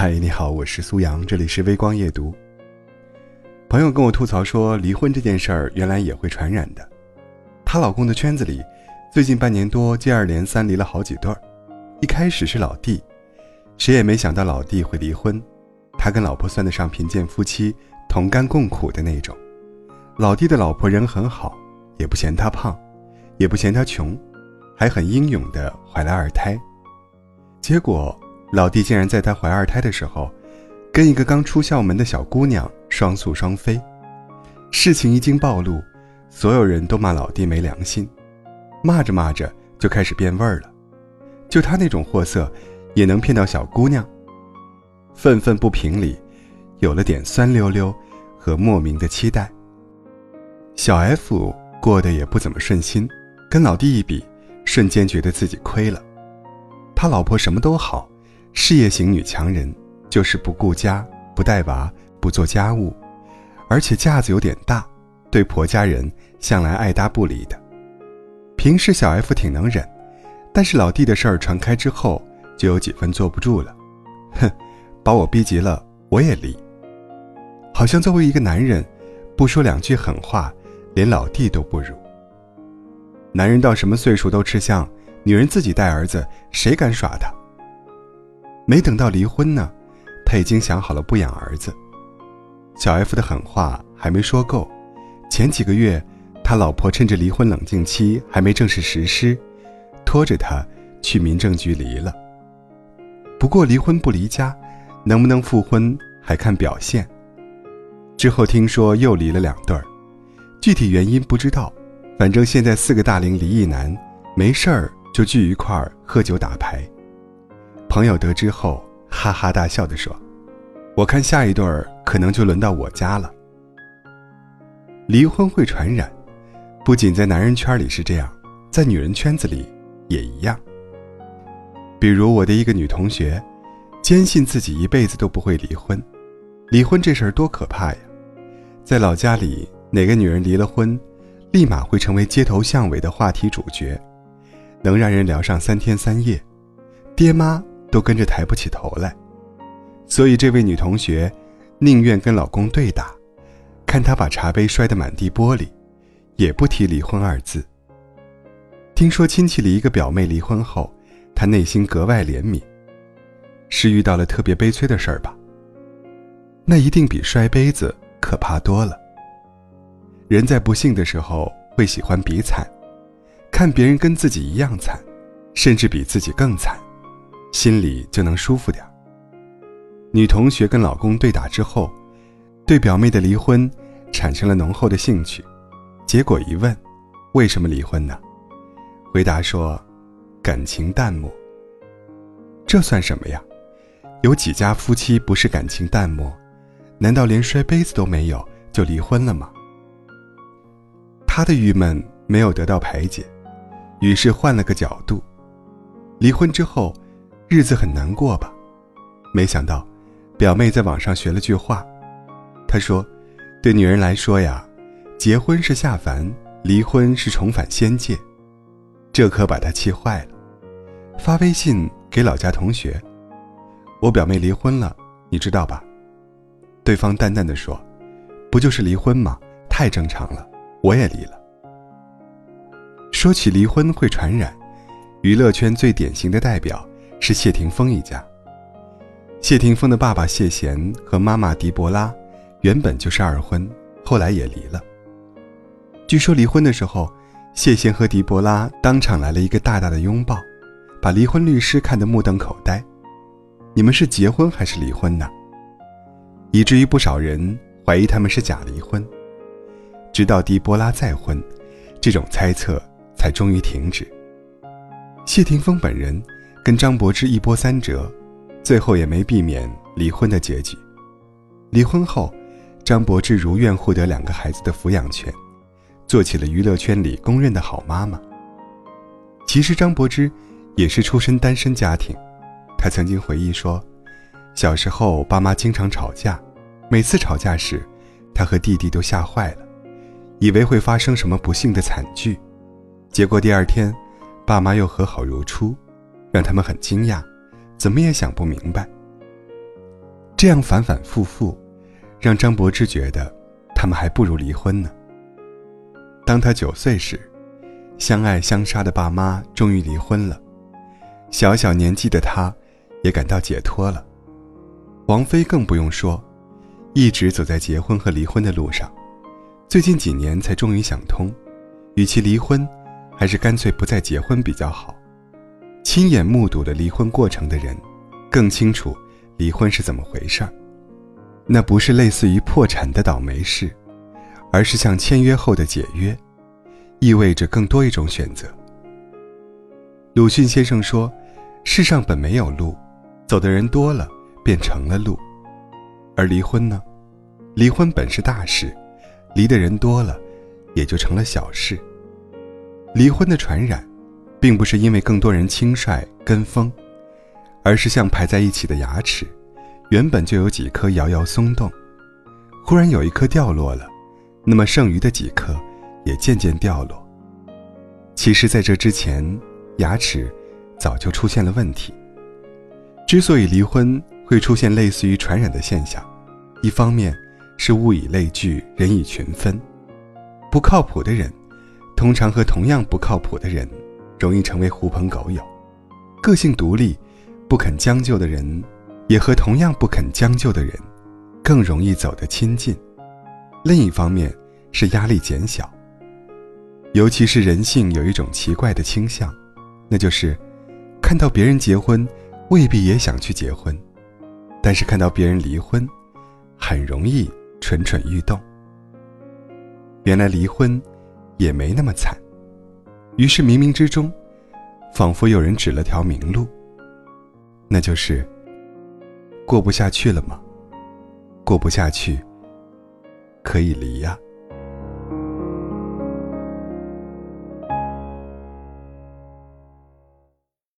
嗨，你好，我是苏阳，这里是微光夜读。朋友跟我吐槽说，离婚这件事儿原来也会传染的。她老公的圈子里，最近半年多接二连三离了好几对儿。一开始是老弟，谁也没想到老弟会离婚。他跟老婆算得上贫贱夫妻，同甘共苦的那种。老弟的老婆人很好，也不嫌他胖，也不嫌他穷，还很英勇的怀了二胎。结果。老弟竟然在她怀二胎的时候，跟一个刚出校门的小姑娘双宿双飞。事情一经暴露，所有人都骂老弟没良心，骂着骂着就开始变味儿了。就他那种货色，也能骗到小姑娘？愤愤不平里，有了点酸溜溜和莫名的期待。小 F 过得也不怎么顺心，跟老弟一比，瞬间觉得自己亏了。他老婆什么都好。事业型女强人，就是不顾家、不带娃、不做家务，而且架子有点大，对婆家人向来爱搭不理的。平时小 F 挺能忍，但是老弟的事儿传开之后，就有几分坐不住了。哼，把我逼急了，我也离。好像作为一个男人，不说两句狠话，连老弟都不如。男人到什么岁数都吃香，女人自己带儿子，谁敢耍他？没等到离婚呢，他已经想好了不养儿子。小 F 的狠话还没说够，前几个月，他老婆趁着离婚冷静期还没正式实施，拖着他去民政局离了。不过离婚不离家，能不能复婚还看表现。之后听说又离了两对儿，具体原因不知道，反正现在四个大龄离异男没事儿就聚一块儿喝酒打牌。朋友得知后，哈哈大笑地说：“我看下一对儿可能就轮到我家了。”离婚会传染，不仅在男人圈里是这样，在女人圈子里也一样。比如我的一个女同学，坚信自己一辈子都不会离婚。离婚这事儿多可怕呀！在老家里，哪个女人离了婚，立马会成为街头巷尾的话题主角，能让人聊上三天三夜。爹妈。都跟着抬不起头来，所以这位女同学宁愿跟老公对打，看他把茶杯摔得满地玻璃，也不提离婚二字。听说亲戚里一个表妹离婚后，她内心格外怜悯，是遇到了特别悲催的事儿吧？那一定比摔杯子可怕多了。人在不幸的时候会喜欢比惨，看别人跟自己一样惨，甚至比自己更惨。心里就能舒服点女同学跟老公对打之后，对表妹的离婚产生了浓厚的兴趣。结果一问，为什么离婚呢？回答说，感情淡漠。这算什么呀？有几家夫妻不是感情淡漠？难道连摔杯子都没有就离婚了吗？他的郁闷没有得到排解，于是换了个角度，离婚之后。日子很难过吧？没想到，表妹在网上学了句话。她说：“对女人来说呀，结婚是下凡，离婚是重返仙界。”这可把她气坏了，发微信给老家同学：“我表妹离婚了，你知道吧？”对方淡淡的说：“不就是离婚吗？太正常了，我也离了。”说起离婚会传染，娱乐圈最典型的代表。是谢霆锋一家。谢霆锋的爸爸谢贤和妈妈狄博拉原本就是二婚，后来也离了。据说离婚的时候，谢贤和狄博拉当场来了一个大大的拥抱，把离婚律师看得目瞪口呆。你们是结婚还是离婚呢？以至于不少人怀疑他们是假离婚。直到狄博拉再婚，这种猜测才终于停止。谢霆锋本人。跟张柏芝一波三折，最后也没避免离婚的结局。离婚后，张柏芝如愿获得两个孩子的抚养权，做起了娱乐圈里公认的好妈妈。其实张柏芝也是出身单身家庭，她曾经回忆说，小时候爸妈经常吵架，每次吵架时，她和弟弟都吓坏了，以为会发生什么不幸的惨剧，结果第二天，爸妈又和好如初。让他们很惊讶，怎么也想不明白。这样反反复复，让张柏芝觉得他们还不如离婚呢。当他九岁时，相爱相杀的爸妈终于离婚了，小小年纪的他，也感到解脱了。王菲更不用说，一直走在结婚和离婚的路上，最近几年才终于想通，与其离婚，还是干脆不再结婚比较好。亲眼目睹了离婚过程的人，更清楚离婚是怎么回事儿。那不是类似于破产的倒霉事，而是像签约后的解约，意味着更多一种选择。鲁迅先生说：“世上本没有路，走的人多了，便成了路。”而离婚呢？离婚本是大事，离的人多了，也就成了小事。离婚的传染。并不是因为更多人轻率跟风，而是像排在一起的牙齿，原本就有几颗摇摇松动，忽然有一颗掉落了，那么剩余的几颗也渐渐掉落。其实，在这之前，牙齿早就出现了问题。之所以离婚会出现类似于传染的现象，一方面是物以类聚，人以群分，不靠谱的人，通常和同样不靠谱的人。容易成为狐朋狗友，个性独立、不肯将就的人，也和同样不肯将就的人，更容易走得亲近。另一方面是压力减小。尤其是人性有一种奇怪的倾向，那就是看到别人结婚，未必也想去结婚；但是看到别人离婚，很容易蠢蠢欲动。原来离婚也没那么惨。于是冥冥之中，仿佛有人指了条明路。那就是过不下去了吗？过不下去，可以离呀。